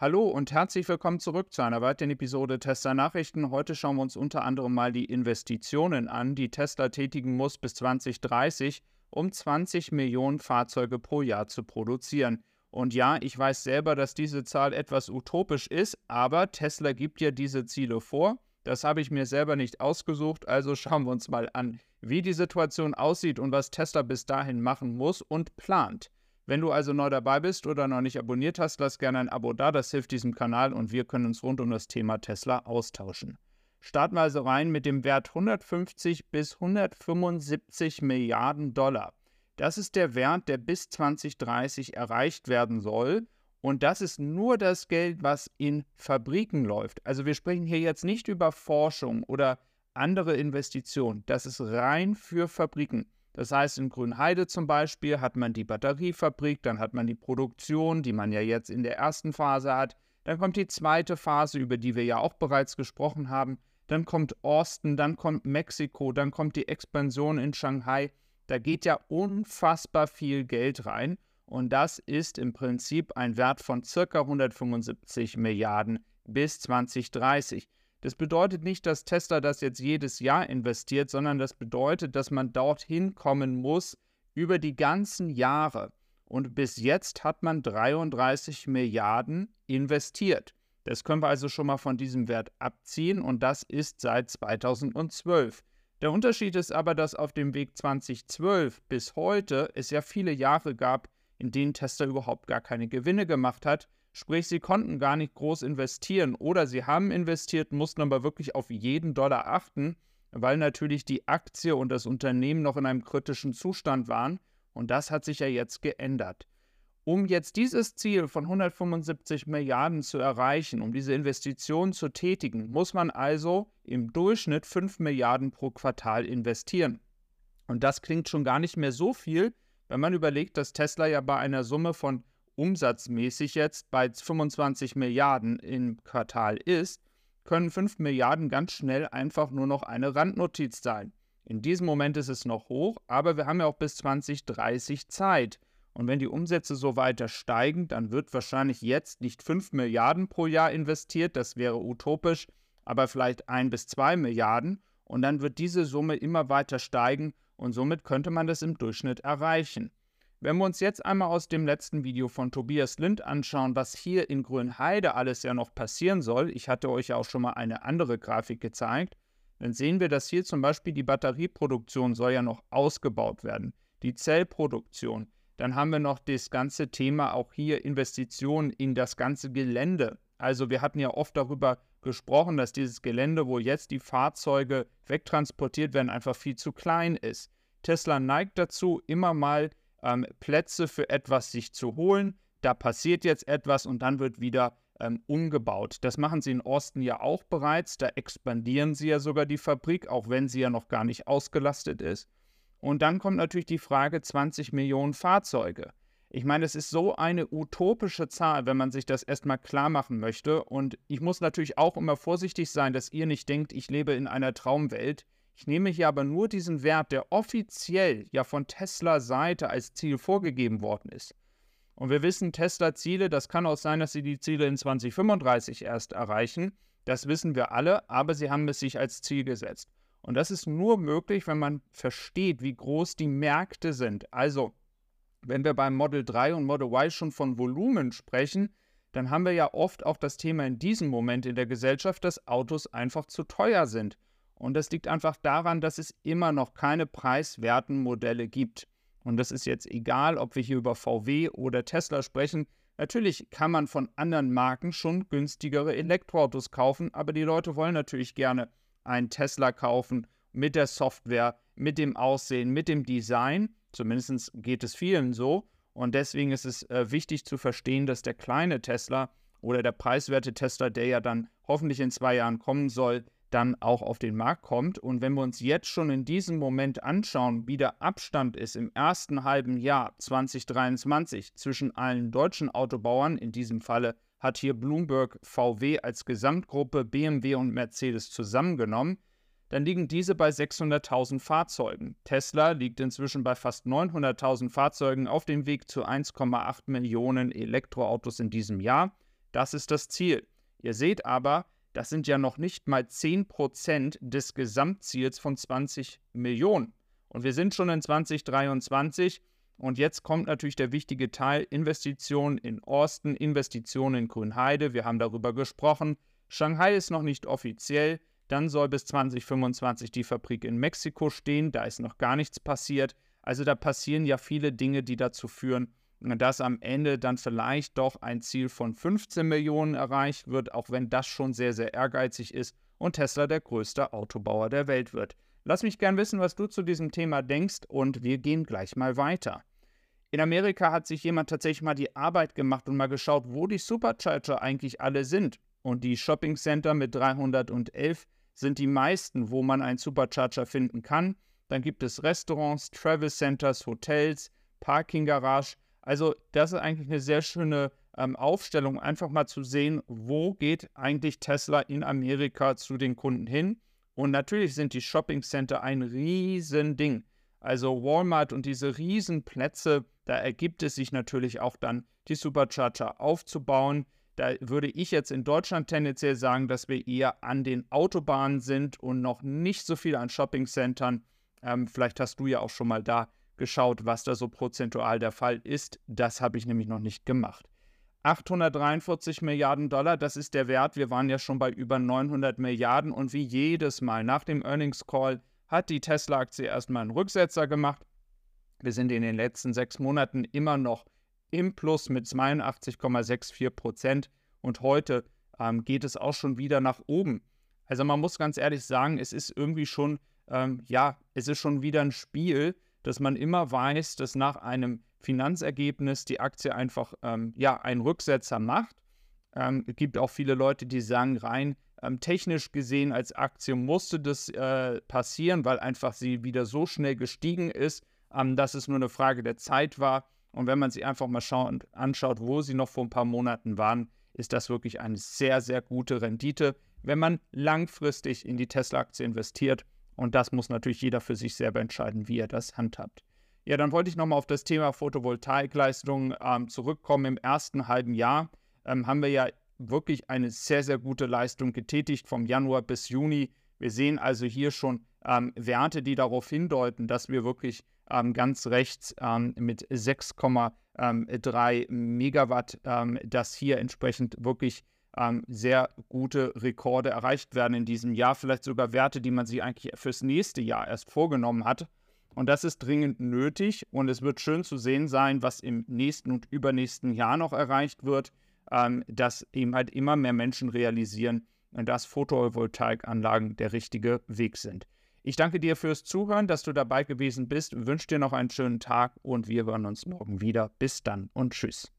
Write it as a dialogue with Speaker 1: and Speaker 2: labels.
Speaker 1: Hallo und herzlich willkommen zurück zu einer weiteren Episode Tesla Nachrichten. Heute schauen wir uns unter anderem mal die Investitionen an, die Tesla tätigen muss bis 2030, um 20 Millionen Fahrzeuge pro Jahr zu produzieren. Und ja, ich weiß selber, dass diese Zahl etwas utopisch ist, aber Tesla gibt ja diese Ziele vor. Das habe ich mir selber nicht ausgesucht, also schauen wir uns mal an, wie die Situation aussieht und was Tesla bis dahin machen muss und plant. Wenn du also neu dabei bist oder noch nicht abonniert hast, lass gerne ein Abo da, das hilft diesem Kanal und wir können uns rund um das Thema Tesla austauschen. Starten wir also rein mit dem Wert 150 bis 175 Milliarden Dollar. Das ist der Wert, der bis 2030 erreicht werden soll. Und das ist nur das Geld, was in Fabriken läuft. Also wir sprechen hier jetzt nicht über Forschung oder andere Investitionen. Das ist rein für Fabriken. Das heißt, in Grünheide zum Beispiel hat man die Batteriefabrik, dann hat man die Produktion, die man ja jetzt in der ersten Phase hat. Dann kommt die zweite Phase, über die wir ja auch bereits gesprochen haben. Dann kommt Austin, dann kommt Mexiko, dann kommt die Expansion in Shanghai. Da geht ja unfassbar viel Geld rein. Und das ist im Prinzip ein Wert von ca. 175 Milliarden bis 2030. Das bedeutet nicht, dass Tesla das jetzt jedes Jahr investiert, sondern das bedeutet, dass man dorthin kommen muss über die ganzen Jahre. Und bis jetzt hat man 33 Milliarden investiert. Das können wir also schon mal von diesem Wert abziehen und das ist seit 2012. Der Unterschied ist aber, dass auf dem Weg 2012 bis heute es ja viele Jahre gab, in denen Tesla überhaupt gar keine Gewinne gemacht hat Sprich, sie konnten gar nicht groß investieren oder sie haben investiert, mussten aber wirklich auf jeden Dollar achten, weil natürlich die Aktie und das Unternehmen noch in einem kritischen Zustand waren. Und das hat sich ja jetzt geändert. Um jetzt dieses Ziel von 175 Milliarden zu erreichen, um diese Investitionen zu tätigen, muss man also im Durchschnitt 5 Milliarden pro Quartal investieren. Und das klingt schon gar nicht mehr so viel, wenn man überlegt, dass Tesla ja bei einer Summe von umsatzmäßig jetzt bei 25 Milliarden im Quartal ist, können 5 Milliarden ganz schnell einfach nur noch eine Randnotiz sein. In diesem Moment ist es noch hoch, aber wir haben ja auch bis 2030 Zeit. Und wenn die Umsätze so weiter steigen, dann wird wahrscheinlich jetzt nicht 5 Milliarden pro Jahr investiert, das wäre utopisch, aber vielleicht 1 bis 2 Milliarden. Und dann wird diese Summe immer weiter steigen und somit könnte man das im Durchschnitt erreichen. Wenn wir uns jetzt einmal aus dem letzten Video von Tobias Lind anschauen, was hier in Grünheide alles ja noch passieren soll, ich hatte euch ja auch schon mal eine andere Grafik gezeigt, dann sehen wir, dass hier zum Beispiel die Batterieproduktion soll ja noch ausgebaut werden, die Zellproduktion. Dann haben wir noch das ganze Thema auch hier Investitionen in das ganze Gelände. Also wir hatten ja oft darüber gesprochen, dass dieses Gelände, wo jetzt die Fahrzeuge wegtransportiert werden, einfach viel zu klein ist. Tesla neigt dazu, immer mal ähm, Plätze für etwas sich zu holen. Da passiert jetzt etwas und dann wird wieder ähm, umgebaut. Das machen sie in Osten ja auch bereits. Da expandieren sie ja sogar die Fabrik, auch wenn sie ja noch gar nicht ausgelastet ist. Und dann kommt natürlich die Frage 20 Millionen Fahrzeuge. Ich meine, es ist so eine utopische Zahl, wenn man sich das erstmal klar machen möchte. Und ich muss natürlich auch immer vorsichtig sein, dass ihr nicht denkt, ich lebe in einer Traumwelt. Ich nehme hier aber nur diesen Wert, der offiziell ja von Tesla Seite als Ziel vorgegeben worden ist. Und wir wissen, Tesla-Ziele, das kann auch sein, dass sie die Ziele in 2035 erst erreichen. Das wissen wir alle, aber sie haben es sich als Ziel gesetzt. Und das ist nur möglich, wenn man versteht, wie groß die Märkte sind. Also, wenn wir beim Model 3 und Model Y schon von Volumen sprechen, dann haben wir ja oft auch das Thema in diesem Moment in der Gesellschaft, dass Autos einfach zu teuer sind. Und das liegt einfach daran, dass es immer noch keine preiswerten Modelle gibt. Und das ist jetzt egal, ob wir hier über VW oder Tesla sprechen. Natürlich kann man von anderen Marken schon günstigere Elektroautos kaufen, aber die Leute wollen natürlich gerne einen Tesla kaufen mit der Software, mit dem Aussehen, mit dem Design. Zumindest geht es vielen so. Und deswegen ist es äh, wichtig zu verstehen, dass der kleine Tesla oder der preiswerte Tesla, der ja dann hoffentlich in zwei Jahren kommen soll, dann auch auf den Markt kommt. Und wenn wir uns jetzt schon in diesem Moment anschauen, wie der Abstand ist im ersten halben Jahr 2023 zwischen allen deutschen Autobauern, in diesem Falle hat hier Bloomberg VW als Gesamtgruppe BMW und Mercedes zusammengenommen, dann liegen diese bei 600.000 Fahrzeugen. Tesla liegt inzwischen bei fast 900.000 Fahrzeugen auf dem Weg zu 1,8 Millionen Elektroautos in diesem Jahr. Das ist das Ziel. Ihr seht aber, das sind ja noch nicht mal 10% des Gesamtziels von 20 Millionen. Und wir sind schon in 2023 und jetzt kommt natürlich der wichtige Teil Investitionen in Austin, Investitionen in Grünheide. Wir haben darüber gesprochen. Shanghai ist noch nicht offiziell. Dann soll bis 2025 die Fabrik in Mexiko stehen. Da ist noch gar nichts passiert. Also da passieren ja viele Dinge, die dazu führen, dass am Ende dann vielleicht doch ein Ziel von 15 Millionen erreicht wird, auch wenn das schon sehr, sehr ehrgeizig ist und Tesla der größte Autobauer der Welt wird. Lass mich gern wissen, was du zu diesem Thema denkst und wir gehen gleich mal weiter. In Amerika hat sich jemand tatsächlich mal die Arbeit gemacht und mal geschaut, wo die Supercharger eigentlich alle sind. Und die Shopping Center mit 311 sind die meisten, wo man einen Supercharger finden kann. Dann gibt es Restaurants, Travel Centers, Hotels, Parking Garage also das ist eigentlich eine sehr schöne ähm, Aufstellung, einfach mal zu sehen, wo geht eigentlich Tesla in Amerika zu den Kunden hin. Und natürlich sind die Shopping Center ein Riesending. Also Walmart und diese Riesenplätze, da ergibt es sich natürlich auch dann, die Supercharger aufzubauen. Da würde ich jetzt in Deutschland tendenziell sagen, dass wir eher an den Autobahnen sind und noch nicht so viel an Shoppingcentern. Ähm, vielleicht hast du ja auch schon mal da geschaut, was da so prozentual der Fall ist. Das habe ich nämlich noch nicht gemacht. 843 Milliarden Dollar, das ist der Wert. Wir waren ja schon bei über 900 Milliarden und wie jedes Mal nach dem Earnings Call hat die Tesla-Aktie erstmal einen Rücksetzer gemacht. Wir sind in den letzten sechs Monaten immer noch im Plus mit 82,64 Prozent und heute ähm, geht es auch schon wieder nach oben. Also man muss ganz ehrlich sagen, es ist irgendwie schon, ähm, ja, es ist schon wieder ein Spiel, dass man immer weiß, dass nach einem Finanzergebnis die Aktie einfach ähm, ja, einen Rücksetzer macht. Ähm, es gibt auch viele Leute, die sagen, rein ähm, technisch gesehen als Aktie musste das äh, passieren, weil einfach sie wieder so schnell gestiegen ist, ähm, dass es nur eine Frage der Zeit war. Und wenn man sich einfach mal schaut, anschaut, wo sie noch vor ein paar Monaten waren, ist das wirklich eine sehr, sehr gute Rendite, wenn man langfristig in die Tesla-Aktie investiert und das muss natürlich jeder für sich selber entscheiden, wie er das handhabt. Ja, dann wollte ich nochmal auf das Thema Photovoltaikleistung ähm, zurückkommen. Im ersten halben Jahr ähm, haben wir ja wirklich eine sehr, sehr gute Leistung getätigt vom Januar bis Juni. Wir sehen also hier schon ähm, Werte, die darauf hindeuten, dass wir wirklich ähm, ganz rechts ähm, mit 6,3 Megawatt ähm, das hier entsprechend wirklich ähm, sehr gute Rekorde erreicht werden in diesem Jahr, vielleicht sogar Werte, die man sich eigentlich fürs nächste Jahr erst vorgenommen hat. Und das ist dringend nötig und es wird schön zu sehen sein, was im nächsten und übernächsten Jahr noch erreicht wird, ähm, dass eben halt immer mehr Menschen realisieren, dass Photovoltaikanlagen der richtige Weg sind. Ich danke dir fürs Zuhören, dass du dabei gewesen bist, wünsche dir noch einen schönen Tag und wir hören uns morgen wieder. Bis dann und tschüss.